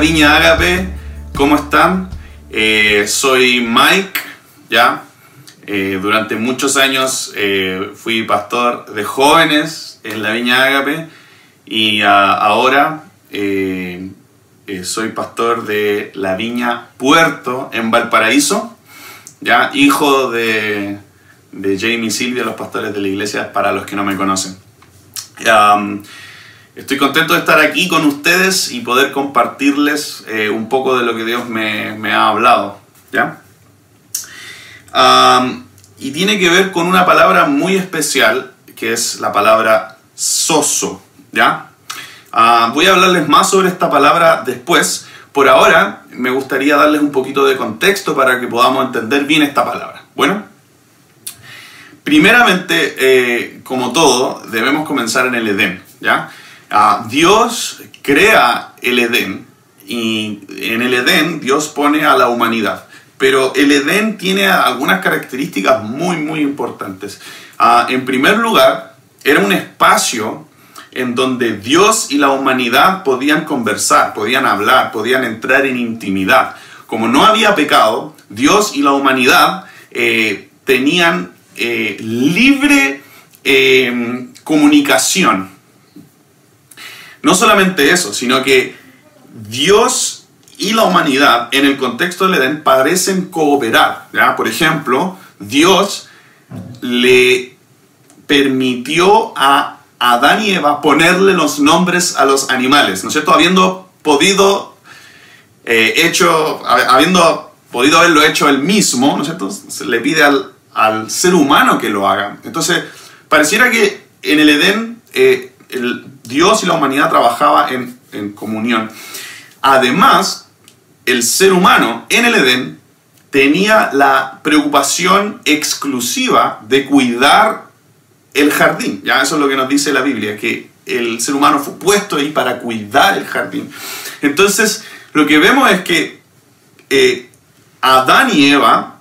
Viña Ágape, ¿cómo están? Eh, soy Mike, ¿ya? Eh, durante muchos años eh, fui pastor de jóvenes en la Viña Ágape y ah, ahora soy pastor de la Viña Puerto en Valparaíso, ¿ya? Hijo de, de Jamie y Silvia, los pastores de la iglesia, para los que no me conocen. Estoy contento de estar aquí con ustedes y poder compartirles eh, un poco de lo que Dios me, ha hablado. ¿ya? y tiene que ver con una palabra muy especial, que es la palabra soso. ¿ya? Voy a hablarles más sobre esta palabra después. Por ahora me gustaría darles un poquito de contexto para que podamos entender bien esta palabra. Bueno, primeramente, eh, como todo, debemos comenzar en el Edén. ¿ya? Ah, Dios crea el Edén y en el Edén Dios pone a la humanidad. Pero el Edén tiene algunas características muy, muy importantes. Ah, en primer lugar, era un espacio en donde Dios y la humanidad podían conversar, podían hablar, podían entrar en intimidad. Como no había pecado, Dios y la humanidad eh, tenían eh, libre eh, comunicación. No solamente eso, sino que Dios y la humanidad en el contexto del Edén parecen cooperar. ¿ya? Por ejemplo, Dios le permitió a Adán y Eva ponerle los nombres a los animales, ¿no es cierto? Habiendo podido eh, hecho, habiendo podido haberlo hecho él mismo, ¿no es cierto? Se le pide al, al ser humano que lo haga. Entonces, pareciera que en el Edén eh, Dios y la humanidad trabajaba en, comunión. Además, el ser humano en el Edén tenía la preocupación exclusiva de cuidar el jardín. Ya eso es lo que nos dice la Biblia, que el ser humano fue puesto ahí para cuidar el jardín. Entonces, lo que vemos es que eh, Adán y Eva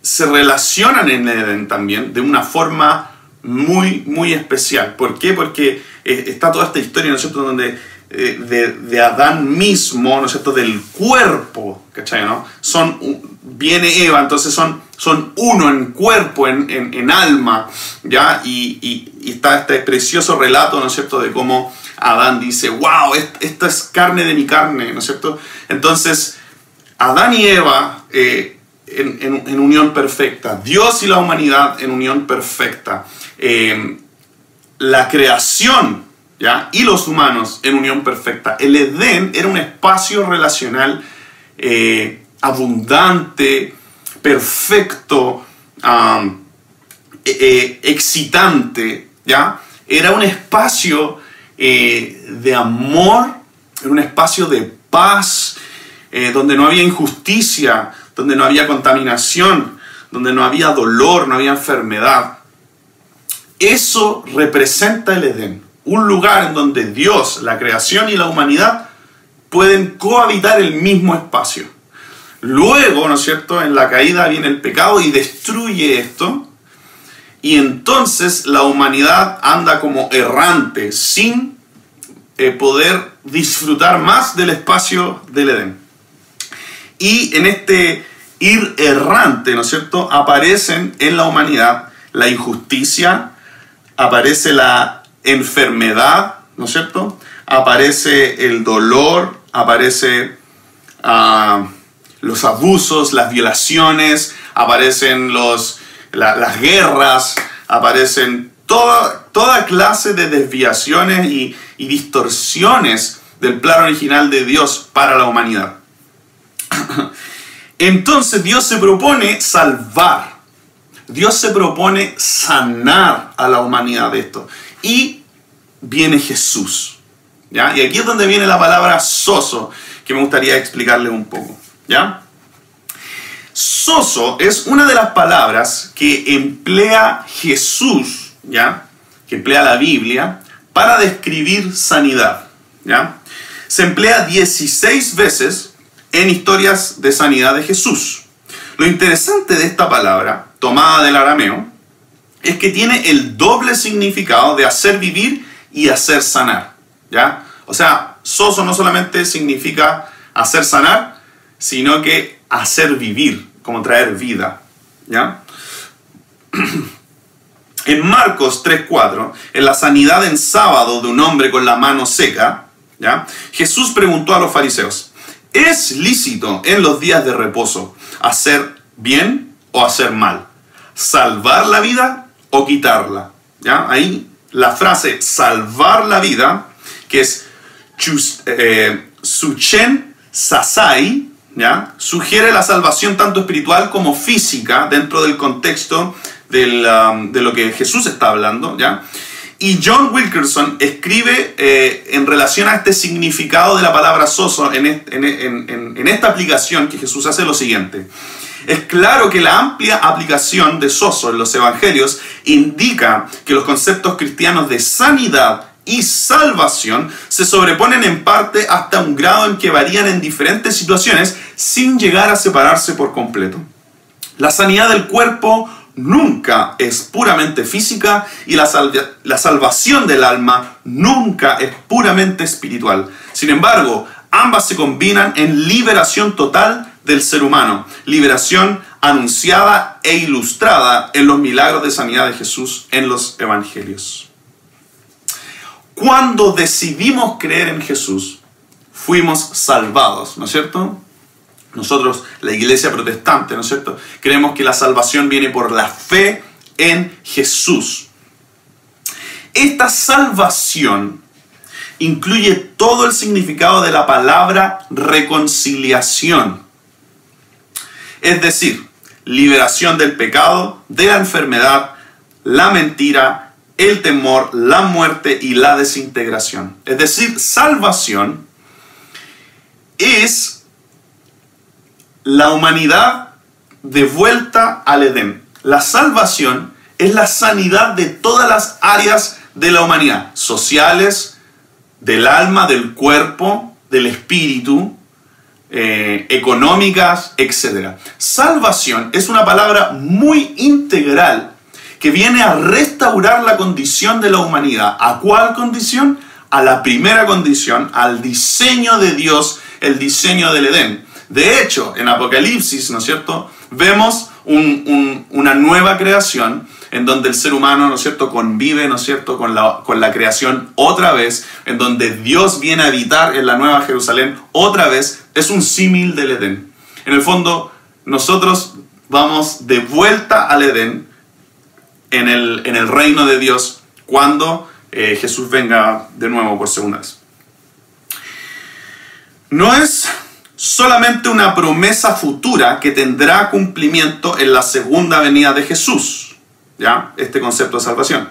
se relacionan en el Edén también de una forma muy, muy especial. ¿Por qué? Porque eh, está toda esta historia, ¿no es cierto?, donde eh, de, Adán mismo, ¿no es cierto?, del cuerpo, ¿cachai? ¿no? Son, viene Eva, entonces son, son uno en cuerpo, en, en, alma, ¿ya? Y, y, está este precioso relato, ¿no cierto?, de cómo Adán dice, wow, esta es carne de mi carne, ¿no es cierto? Entonces, Adán y Eva eh, en, en, unión perfecta, Dios y la humanidad en unión perfecta. Eh, la creación ¿ya? y los humanos en unión perfecta. El Edén era un espacio relacional eh, abundante, perfecto, e, e, excitante, ¿ya? Era un espacio eh, de amor, era un espacio de paz, donde no había injusticia, donde no había contaminación, donde no había dolor, no había enfermedad. Eso representa el Edén, un lugar en donde Dios, la creación y la humanidad pueden cohabitar el mismo espacio. Luego, ¿no es cierto?, en la caída viene el pecado y destruye esto, y entonces la humanidad anda como errante, sin eh, poder disfrutar más del espacio del Edén. Y en este ir errante, ¿no es cierto?, aparecen en la humanidad la injusticia, aparece la enfermedad, ¿no es cierto? Aparece el dolor, aparece ah, los abusos, las violaciones, aparecen los, las guerras, aparecen toda, toda clase de desviaciones y, y distorsiones del plan original de Dios para la humanidad. Entonces Dios se propone salvar Dios se propone sanar a la humanidad de esto. Y viene Jesús. ¿ya? Y aquí es donde viene la palabra soso, que me gustaría explicarles un poco. ¿ya? Soso es una de las palabras que emplea Jesús, ¿ya? que emplea la Biblia, para describir sanidad. ¿ya? Se emplea 16 veces en historias de sanidad de Jesús. Lo interesante de esta palabra, tomada del arameo, es que tiene el doble significado de hacer vivir y hacer sanar. ¿ya? O sea, Soso no solamente significa hacer sanar, sino que hacer vivir, como traer vida. ¿Ya? En Marcos 3.4, en la sanidad en sábado de un hombre con la mano seca, ¿ya? Jesús preguntó a los fariseos, ¿es lícito en los días de reposo hacer bien o hacer mal? ¿Salvar la vida o quitarla? ¿Ya? Ahí la frase salvar la vida, que es eh, suchen sasai, ¿ya? sugiere la salvación tanto espiritual como física dentro del contexto Um, de lo que Jesús está hablando, ¿ya? Y John Wilkerson escribe eh, en relación a este significado de la palabra soso en, en, esta aplicación que Jesús hace lo siguiente. Es claro que la amplia aplicación de soso en los evangelios indica que los conceptos cristianos de sanidad y salvación se sobreponen en parte hasta un grado en que varían en diferentes situaciones sin llegar a separarse por completo. La sanidad del cuerpo nunca es puramente física y la, la salvación del alma nunca es puramente espiritual. Sin embargo, ambas se combinan en liberación total del ser humano, liberación anunciada e ilustrada en los milagros de sanidad de Jesús en los evangelios. Cuando decidimos creer en Jesús, fuimos salvados, ¿no es cierto? Nosotros, la iglesia protestante, ¿no es cierto? Creemos que la salvación viene por la fe en Jesús. Esta salvación incluye todo el significado de la palabra reconciliación. Es decir, liberación del pecado, de la enfermedad, la mentira, el temor, la muerte y la desintegración. Es decir, salvación es la humanidad de vuelta al Edén. La salvación es la sanidad de todas las áreas de la humanidad, sociales, del alma, del cuerpo, del espíritu, eh, económicas, etc. Salvación es una palabra muy integral que viene a restaurar la condición de la humanidad. ¿A cuál condición? A la primera condición, al diseño de Dios, el diseño del Edén. De hecho, en Apocalipsis, ¿no es cierto? Vemos una nueva creación en donde el ser humano, ¿no es cierto?, convive, ¿no es cierto?, con la, con la creación otra vez, en donde Dios viene a habitar en la nueva Jerusalén otra vez, es un símil del Edén. En el fondo, nosotros vamos de vuelta al Edén en el, en el reino de Dios cuando eh, Jesús venga de nuevo por segunda vez. No es solamente una promesa futura que tendrá cumplimiento en la segunda venida de Jesús, ¿ya? Este concepto de salvación,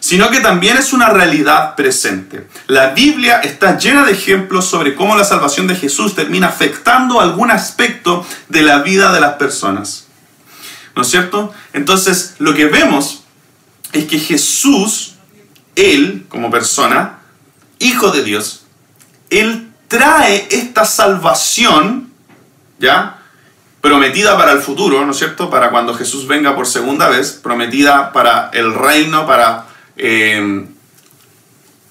sino que también es una realidad presente. La Biblia está llena de ejemplos sobre cómo la salvación de Jesús termina afectando algún aspecto de la vida de las personas. ¿No es cierto? Entonces, lo que vemos es que Jesús, Él como persona, Hijo de Dios, Él trae esta salvación, ¿ya? Prometida para el futuro, ¿no es cierto? Para cuando Jesús venga por segunda vez, prometida para el reino, para, eh,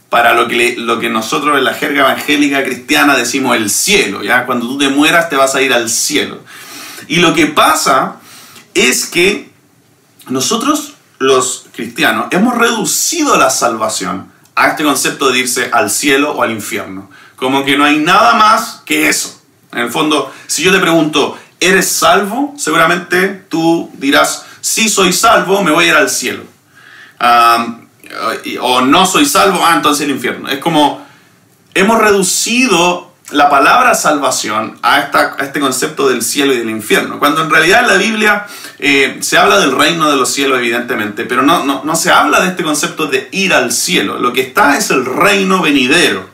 para lo, que lo que nosotros en la jerga evangélica cristiana decimos el cielo, ¿ya? Cuando tú te mueras te vas a ir al cielo. Y lo que pasa es que nosotros los cristianos hemos reducido la salvación a este concepto de irse al cielo o al infierno. Como que no hay nada más que eso. En el fondo, si yo te pregunto, ¿eres salvo? Seguramente tú dirás, sí soy salvo, me voy a ir al cielo. o no soy salvo, ah, entonces el infierno. Es como, hemos reducido la palabra salvación a, esta, este concepto del cielo y del infierno, cuando en realidad en la Biblia eh, se habla del reino de los cielos, evidentemente, pero no, no, no se habla de este concepto de ir al cielo. Lo que está es el reino venidero.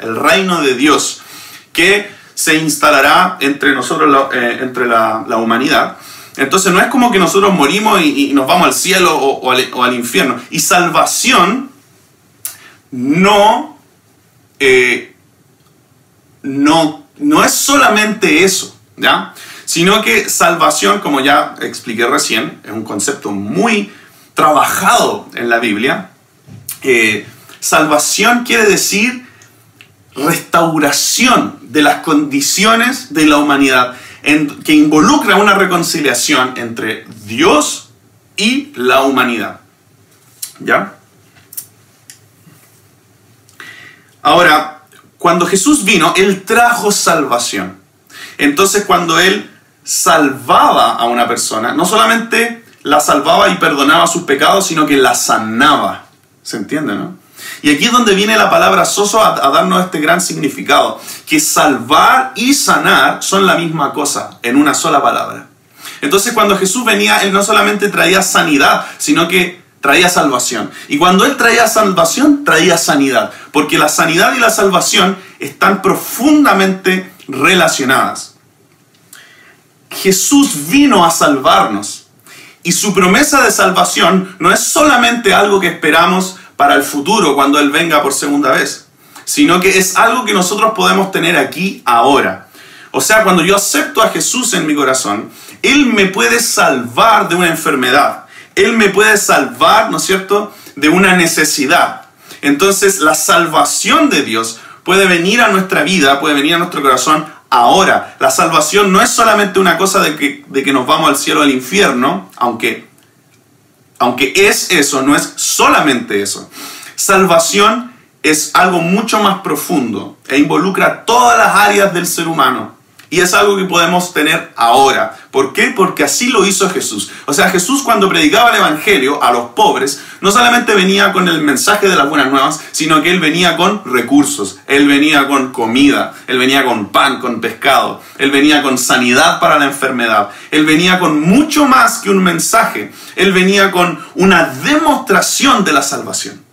El reino de Dios que se instalará entre nosotros, eh, entre la, humanidad. Entonces no es como que nosotros morimos y, nos vamos al cielo o, al, infierno. Y salvación no, eh, no, no es solamente eso, ¿ya? Sino que salvación, como ya expliqué recién, es un concepto muy trabajado en la Biblia. Eh, salvación quiere decir restauración de las condiciones de la humanidad, que involucra una reconciliación entre Dios y la humanidad. ¿Ya? Ahora, cuando Jesús vino, Él trajo salvación. Entonces, cuando Él salvaba a una persona, no solamente la salvaba y perdonaba sus pecados, sino que la sanaba. ¿Se entiende, no? Y aquí es donde viene la palabra soso a, darnos este gran significado, que salvar y sanar son la misma cosa, en una sola palabra. Entonces cuando Jesús venía, Él no solamente traía sanidad, sino que traía salvación. Y cuando Él traía salvación, traía sanidad, porque la sanidad y la salvación están profundamente relacionadas. Jesús vino a salvarnos. Y su promesa de salvación no es solamente algo que esperamos para el futuro cuando Él venga por segunda vez, sino que es algo que nosotros podemos tener aquí ahora. O sea, cuando yo acepto a Jesús en mi corazón, Él me puede salvar de una enfermedad, Él me puede salvar, ¿no es cierto?, de una necesidad. Entonces, la salvación de Dios puede venir a nuestra vida, puede venir a nuestro corazón ahora. La salvación no es solamente una cosa de que, de que nos vamos al cielo o al infierno, aunque aunque es eso, no es solamente eso. Salvación es algo mucho más profundo e involucra todas las áreas del ser humano. Y es algo que podemos tener ahora. ¿Por qué? Porque así lo hizo Jesús. O sea, Jesús cuando predicaba el Evangelio a los pobres, no solamente venía con el mensaje de las buenas nuevas, sino que él venía con recursos, él venía con comida, él venía con pan, con pescado, él venía con sanidad para la enfermedad, él venía con mucho más que un mensaje, él venía con una demostración de la salvación.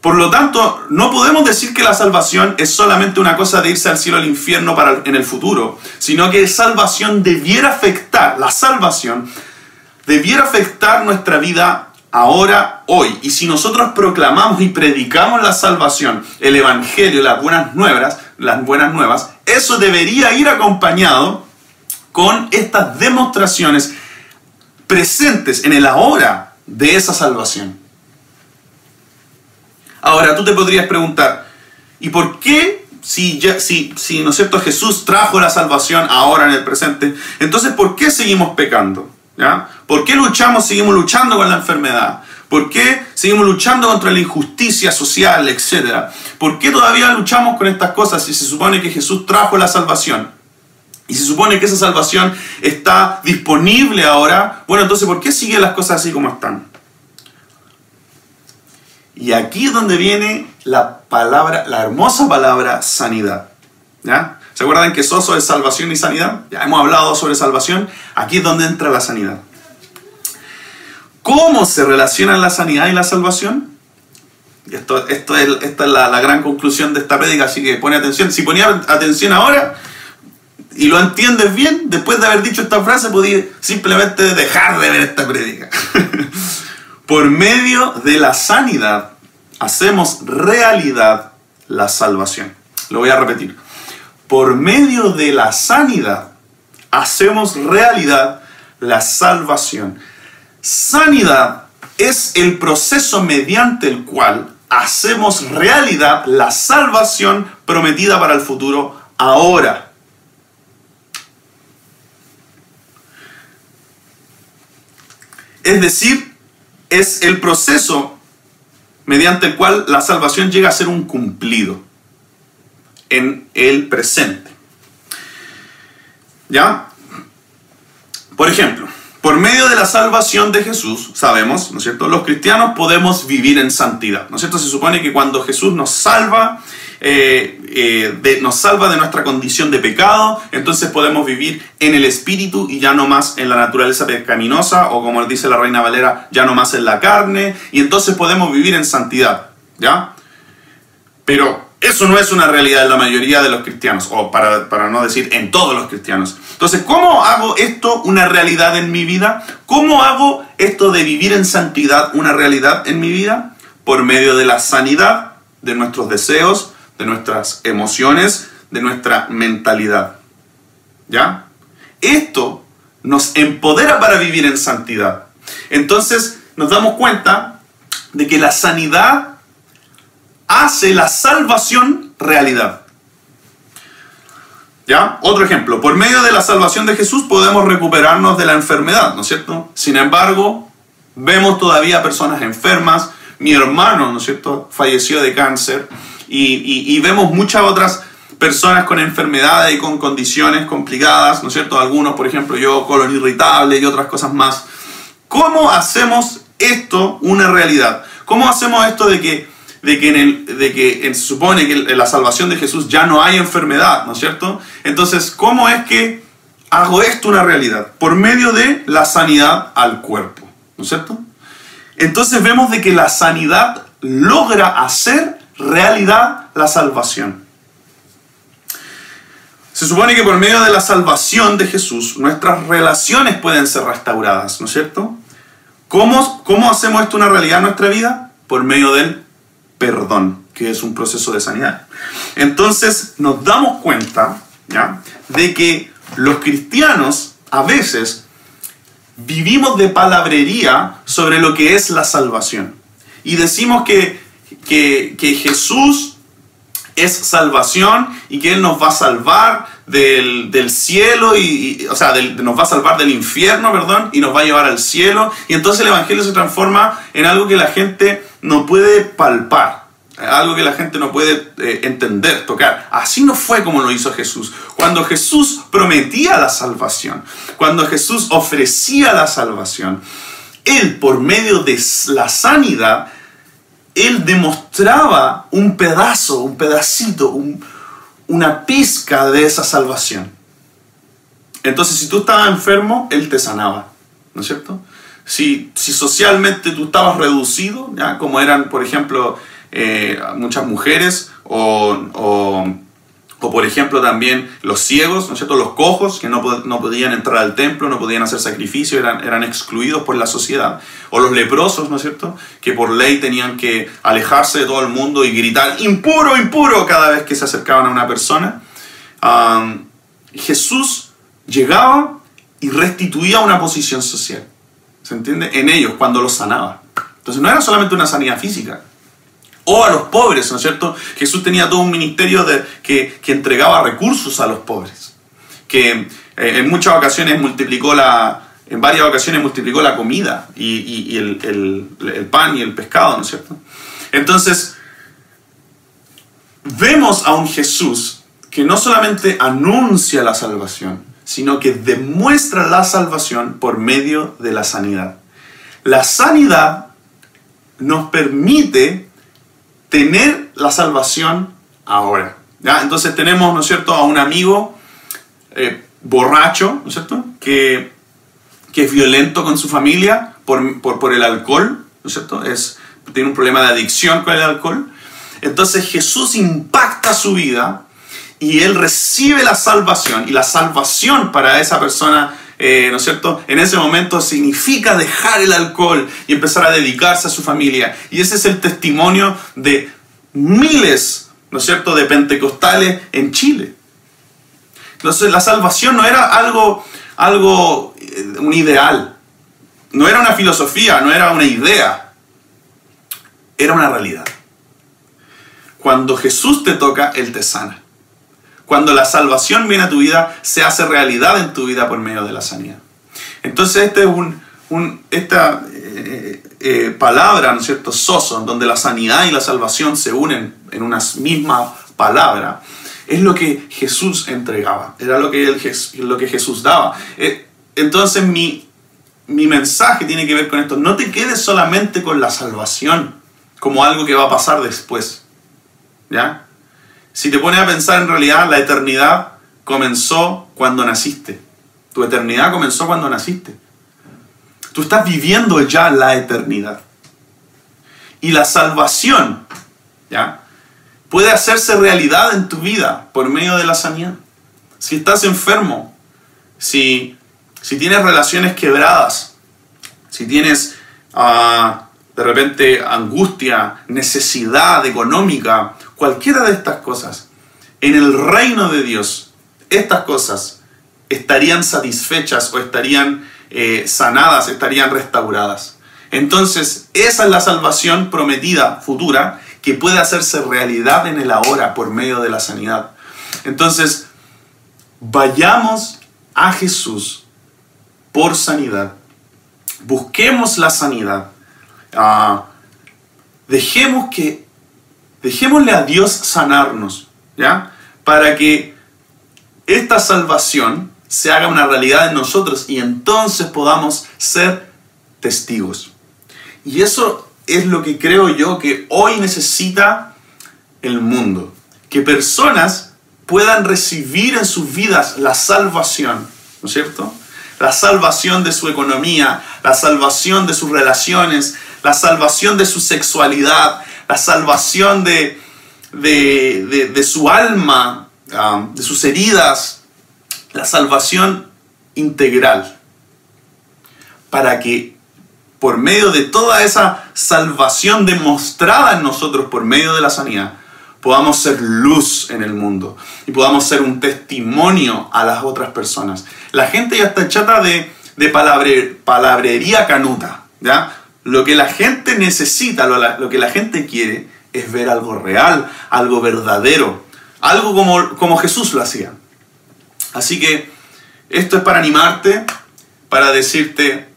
Por lo tanto, no podemos decir que la salvación es solamente una cosa de irse al cielo o al infierno para, en el futuro, sino que salvación debiera afectar, la salvación debiera afectar nuestra vida ahora, hoy. Y si nosotros proclamamos y predicamos la salvación, el Evangelio, las buenas nuevas, las buenas nuevas, eso debería ir acompañado con estas demostraciones presentes en el ahora de esa salvación. Ahora, tú te podrías preguntar, ¿y por qué si, ya, si, si ¿no es cierto? Jesús trajo la salvación ahora en el presente, entonces ¿por qué seguimos pecando? ¿Ya? ¿Por qué luchamos, seguimos luchando con la enfermedad? ¿Por qué seguimos luchando contra la injusticia social, etcétera? ¿Por qué todavía luchamos con estas cosas si se supone que Jesús trajo la salvación? Y se supone que esa salvación está disponible ahora. Bueno, entonces, ¿por qué siguen las cosas así como están? Y aquí es donde viene la palabra, la hermosa palabra sanidad. ¿Ya? ¿Se acuerdan que Soso es salvación y sanidad? Ya hemos hablado sobre salvación. Aquí es donde entra la sanidad. ¿Cómo se relacionan la sanidad y la salvación? Esto, esto es, esta es la, gran conclusión de esta prédica, así que pone atención. Si ponía atención ahora y lo entiendes bien, después de haber dicho esta frase, podías simplemente dejar de ver esta prédica. Por medio de la sanidad hacemos realidad la salvación. Lo voy a repetir. Por medio de la sanidad hacemos realidad la salvación. Sanidad es el proceso mediante el cual hacemos realidad la salvación prometida para el futuro ahora. Es decir, es el proceso mediante el cual la salvación llega a ser un cumplido en el presente. ¿Ya? Por ejemplo, por medio de la salvación de Jesús, sabemos, ¿no es cierto? Los cristianos podemos vivir en santidad, ¿no es cierto? Se supone que cuando Jesús nos salva, eh, eh, nos salva de nuestra condición de pecado, entonces podemos vivir en el Espíritu y ya no más en la naturaleza pecaminosa, o como dice la Reina Valera, ya no más en la carne, y entonces podemos vivir en santidad, ¿ya? Pero eso no es una realidad en la mayoría de los cristianos, o para, para, no decir en todos los cristianos. Entonces, ¿cómo hago esto una realidad en mi vida? ¿Cómo hago esto de vivir en santidad una realidad en mi vida? Por medio de la sanidad de nuestros deseos, de nuestras emociones, de nuestra mentalidad. ¿Ya? Esto nos empodera para vivir en santidad. Entonces, nos damos cuenta de que la sanidad hace la salvación realidad. ¿Ya? Otro ejemplo, por medio de la salvación de Jesús podemos recuperarnos de la enfermedad, ¿no es cierto? Sin embargo, vemos todavía personas enfermas, mi hermano, ¿no es cierto?, falleció de cáncer y, vemos muchas otras personas con enfermedades y con condiciones complicadas, ¿no es cierto? Algunos, por ejemplo, yo, colon irritable y otras cosas más. ¿Cómo hacemos esto una realidad? ¿Cómo hacemos esto de que, de que, en el, de que se supone que en la salvación de Jesús ya no hay enfermedad, ¿no es cierto? Entonces, ¿cómo es que hago esto una realidad? Por medio de la sanidad al cuerpo, ¿no es cierto? Entonces vemos de que la sanidad logra hacer realidad la salvación. Se supone que por medio de la salvación de Jesús nuestras relaciones pueden ser restauradas, ¿no es cierto? ¿Cómo, cómo hacemos esto una realidad en nuestra vida? Por medio del perdón, que es un proceso de sanidad. Entonces nos damos cuenta ¿ya? de que los cristianos a veces vivimos de palabrería sobre lo que es la salvación. Y decimos que, que, Jesús es salvación y que Él nos va a salvar del, cielo, y, o sea, nos va a salvar del infierno, perdón, y nos va a llevar al cielo. Y entonces el Evangelio se transforma en algo que la gente no puede palpar algo que la gente no puede eh, entender, tocar. Así no fue como lo hizo Jesús. Cuando Jesús prometía la salvación, cuando Jesús ofrecía la salvación, Él por medio de la sanidad, Él demostraba un pedazo, un pedacito, una pizca de esa salvación. Entonces, si tú estabas enfermo, Él te sanaba, ¿no es cierto? Si, si socialmente tú estabas reducido, ¿ya? como eran, por ejemplo, eh, muchas mujeres o, o, por ejemplo también los ciegos, ¿no es cierto? los cojos que no, no, podían entrar al templo, no podían hacer sacrificio, eran, eran excluidos por la sociedad, o los leprosos, ¿no es cierto? que por ley tenían que alejarse de todo el mundo y gritar impuro, impuro cada vez que se acercaban a una persona. Jesús llegaba y restituía una posición social, ¿se entiende? En ellos, cuando los sanaba. Entonces no era solamente una sanidad física, o a los pobres, ¿no es cierto? Jesús tenía todo un ministerio de, que, que, entregaba recursos a los pobres, que eh, en muchas ocasiones multiplicó la, en varias ocasiones multiplicó la comida y, y, el, el, el, pan y el pescado, ¿no es cierto? Entonces, vemos a un Jesús que no solamente anuncia la salvación, sino que demuestra la salvación por medio de la sanidad. La sanidad nos permite tener la salvación ahora. Entonces tenemos, ¿no es cierto?, a un amigo eh, borracho, ¿no es cierto?, que, que, es violento con su familia por, por, por, el alcohol, ¿no es cierto?, es, tiene un problema de adicción con el alcohol. Entonces Jesús impacta su vida y él recibe la salvación y la salvación para esa persona eh, ¿no es cierto? En ese momento significa dejar el alcohol y empezar a dedicarse a su familia. Y ese es el testimonio de miles, ¿no es cierto?, de pentecostales en Chile. Entonces la salvación no era algo, algo, eh, un ideal, no era una filosofía, no era una idea, era una realidad. Cuando Jesús te toca, Él te sana. Cuando la salvación viene a tu vida, se hace realidad en tu vida por medio de la sanidad. Entonces, este es un, esta eh, eh, palabra, ¿no es cierto?, soso, donde la sanidad y la salvación se unen en una misma palabra, es lo que Jesús entregaba, era lo que, lo que Jesús daba. Eh, entonces, mi, mi mensaje tiene que ver con esto. No te quedes solamente con la salvación como algo que va a pasar después. ¿Ya? Si te pones a pensar en realidad, la eternidad comenzó cuando naciste. Tu eternidad comenzó cuando naciste. Tú estás viviendo ya la eternidad. Y la salvación, ¿ya? Puede hacerse realidad en tu vida por medio de la sanidad. Si estás enfermo, si, si tienes relaciones quebradas, si tienes ah, de repente angustia, necesidad económica, cualquiera de estas cosas, en el reino de Dios, estas cosas estarían satisfechas o estarían eh, sanadas, estarían restauradas. Entonces, esa es la salvación prometida futura que puede hacerse realidad en el ahora por medio de la sanidad. Entonces, vayamos a Jesús por sanidad. Busquemos la sanidad. Ah, dejemos que, dejémosle a Dios sanarnos, ¿ya? Para que esta salvación se haga una realidad en nosotros y entonces podamos ser testigos. Y eso es lo que creo yo que hoy necesita el mundo. Que personas puedan recibir en sus vidas la salvación, ¿no es cierto? La salvación de su economía, la salvación de sus relaciones, la salvación de su sexualidad, la salvación de, de, su alma, ah, de sus heridas, la salvación integral. Para que por medio de toda esa salvación demostrada en nosotros por medio de la sanidad, podamos ser luz en el mundo y podamos ser un testimonio a las otras personas. La gente ya está chata de, de palabrería canuta, ¿ya? Lo que la gente necesita, lo, que la gente quiere es ver algo real, algo verdadero, algo como, como Jesús lo hacía. Así que esto es para animarte, para decirte,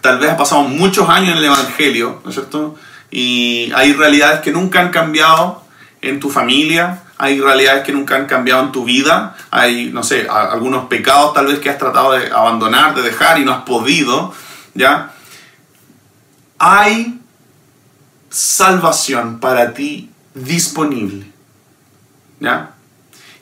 tal vez ha pasado muchos años en el Evangelio, ¿no es cierto? Y hay realidades que nunca han cambiado en tu familia, hay realidades que nunca han cambiado en tu vida, hay, no sé, algunos pecados tal vez que has tratado de abandonar, de dejar y no has podido, ¿ya? Hay salvación para ti disponible, ¿ya?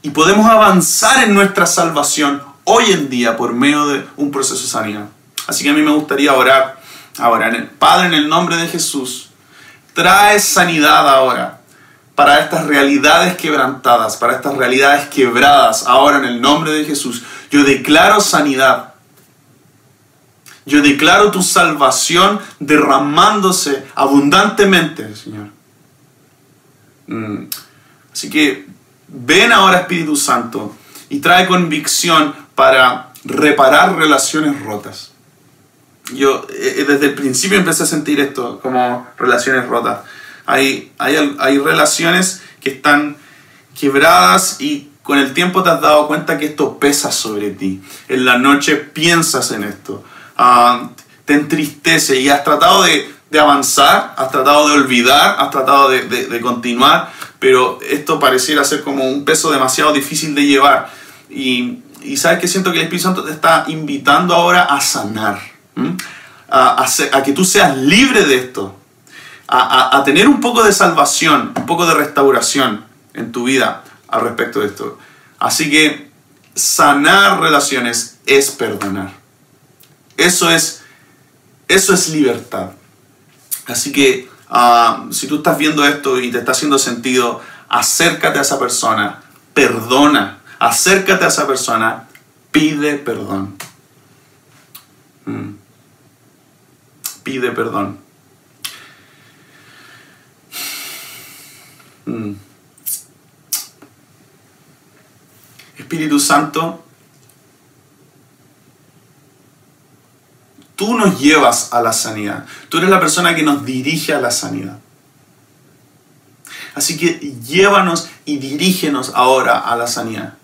Y podemos avanzar en nuestra salvación hoy en día por medio de un proceso de sanidad. Así que a mí me gustaría orar ahora. En el, Padre, en el nombre de Jesús, trae sanidad ahora para estas realidades quebrantadas, para estas realidades quebradas. Ahora en el nombre de Jesús, yo declaro sanidad. Yo declaro tu salvación derramándose abundantemente, Señor. Mm. Así que ven ahora Espíritu Santo y trae convicción para reparar relaciones rotas yo eh, desde el principio empecé a sentir esto como relaciones rotas. Hay, hay, hay relaciones que están quebradas y con el tiempo te has dado cuenta que esto pesa sobre ti. En la noche piensas en esto, ah, te entristece y has tratado de, de, avanzar, has tratado de olvidar, has tratado de, de, de, continuar, pero esto pareciera ser como un peso demasiado difícil de llevar. Y, y sabes que siento que el Espíritu Santo te está invitando ahora a sanar a, que tú seas libre de esto, a, tener un poco de salvación, un poco de restauración en tu vida al respecto de esto. Así que sanar relaciones es perdonar. Eso es, eso es libertad. Así que ah, si tú estás viendo esto y te está haciendo sentido, acércate a esa persona, perdona, acércate a esa persona, pide perdón. Mm pide perdón. Mm. Espíritu Santo, tú nos llevas a la sanidad. Tú eres la persona que nos dirige a la sanidad. Así que llévanos y dirígenos ahora a la sanidad.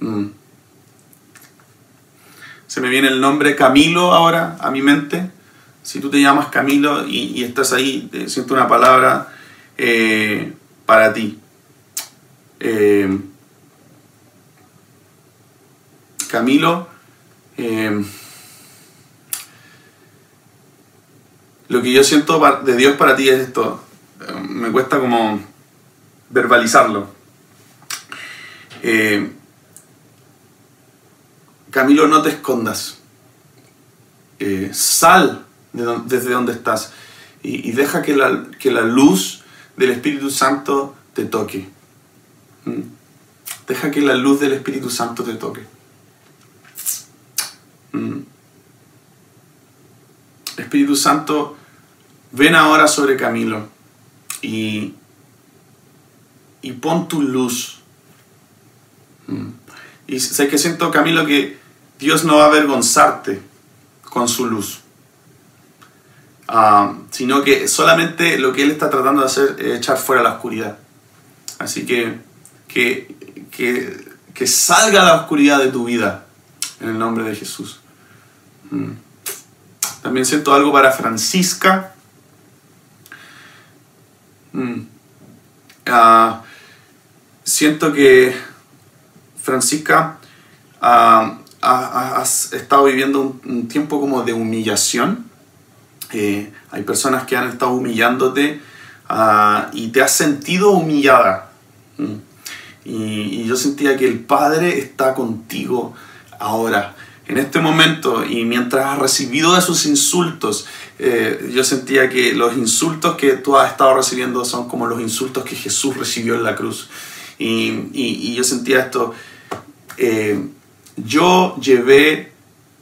Mm. Se me viene el nombre Camilo ahora a mi mente. Si tú te llamas Camilo y, estás ahí, siento una palabra eh, para ti. Eh, Camilo, eh, lo que yo siento de Dios para ti es esto. Me cuesta como verbalizarlo. Camilo, no te escondas. sal desde donde estás y, deja que la, que la, luz del Espíritu Santo te toque. Mm. Deja que la luz del Espíritu Santo te toque. Mm. Espíritu Santo, ven ahora sobre Camilo y, y pon tu luz. Mm. Y sé que siento, Camilo, que Dios no va a avergonzarte con su luz. ah, sino que solamente lo que Él está tratando de hacer es echar fuera la oscuridad. Así que que, que, salga la oscuridad de tu vida en el nombre de Jesús. Mm. También siento algo para Francisca. Mm. Ah, siento que Francisca ah, has estado viviendo un, tiempo como de humillación. Eh, hay personas que han estado humillándote ah, y te has sentido humillada. Mm. Y, yo sentía que el Padre está contigo ahora, en este momento, y mientras has recibido esos insultos, eh, yo sentía que los insultos que tú has estado recibiendo son como los insultos que Jesús recibió en la cruz. Y, yo sentía esto, eh, yo llevé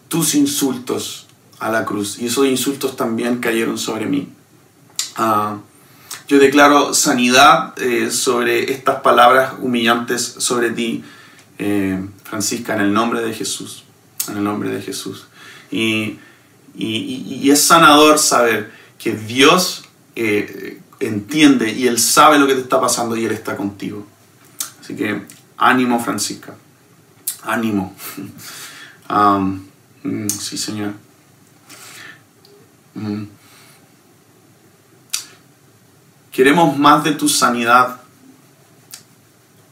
tus insultos a la cruz y esos insultos también cayeron sobre mí. Ah, yo declaro sanidad eh, sobre estas palabras humillantes sobre ti, Francisca, en el nombre de Jesús. En el nombre de Jesús. Y, es sanador saber que Dios eh, entiende y Él sabe lo que te está pasando y Él está contigo. Así que ánimo, Francisca. Ánimo. Mm, sí, Señor. Mm. Queremos más de tu sanidad,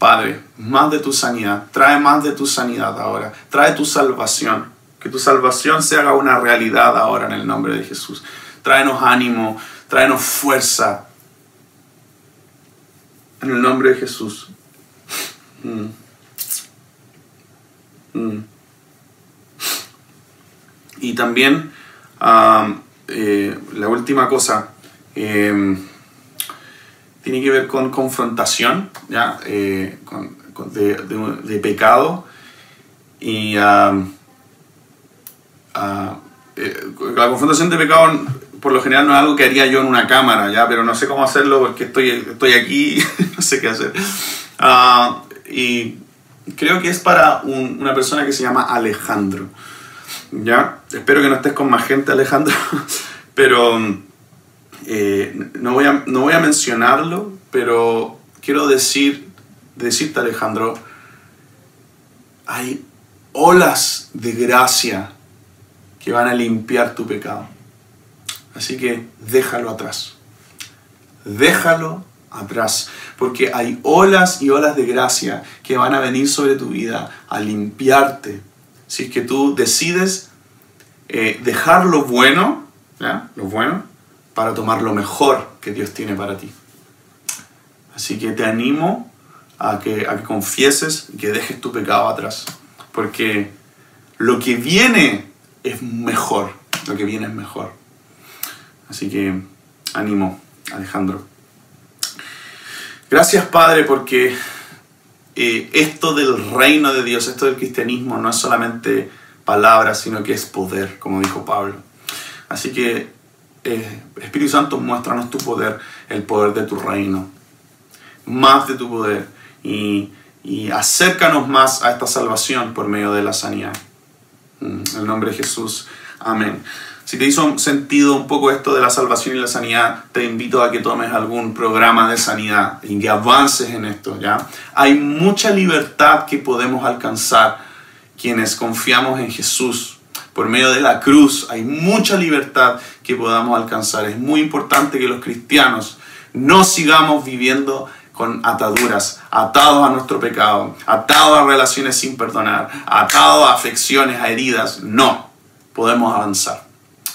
Padre, más de tu sanidad. Trae más de tu sanidad ahora. Trae tu salvación. Que tu salvación se haga una realidad ahora en el nombre de Jesús. Tráenos ánimo, tráenos fuerza. En el nombre de Jesús. Mm. Mm. Y también eh, la última cosa. Eh, tiene que ver con confrontación, ¿ya? Eh, de, pecado. Y uh, la confrontación de pecado por lo general no es algo que haría yo en una cámara, ¿ya? pero no sé cómo hacerlo porque estoy, estoy aquí, no sé qué hacer. Ah, y creo que es para una persona que se llama Alejandro. ¿ya? Espero que no estés con más gente, Alejandro, pero eh, no, voy a, no voy a mencionarlo, pero quiero decir, decirte Alejandro, hay olas de gracia que van a limpiar tu pecado. Así que déjalo atrás. Déjalo atrás. Porque hay olas y olas de gracia que van a venir sobre tu vida a limpiarte. Si es que tú decides eh, dejar lo bueno, ¿ya? Lo bueno, para tomar lo mejor que Dios tiene para ti. Así que te animo a que, a que confieses y que dejes tu pecado atrás, porque lo que viene es mejor, lo que viene es mejor. Así que ánimo, Alejandro. Gracias Padre porque eh, esto del reino de Dios, esto del cristianismo no es solamente palabras, sino que es poder, como dijo Pablo. Así que eh, Espíritu Santo, muéstranos tu poder, el poder de tu reino, más de tu poder y, acércanos más a esta salvación por medio de la sanidad. En el nombre de Jesús, amén. Si te hizo sentido un poco esto de la salvación y la sanidad, te invito a que tomes algún programa de sanidad y que avances en esto, ¿ya? Hay mucha libertad que podemos alcanzar quienes confiamos en Jesús por medio de la cruz hay mucha libertad que podamos alcanzar. Es muy importante que los cristianos no sigamos viviendo con ataduras, atados a nuestro pecado, atados a relaciones sin perdonar, atados a afecciones, a heridas. No, podemos avanzar.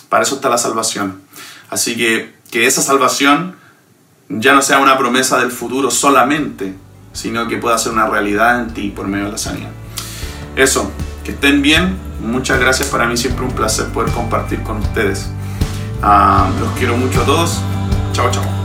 Para eso está la salvación. Así que que esa salvación ya no sea una promesa del futuro solamente, sino que pueda ser una realidad en ti por medio de la sanidad. Eso, que estén bien. Muchas gracias. Para mí siempre un placer poder compartir con ustedes. Ah, los quiero mucho a todos. Chao, chao.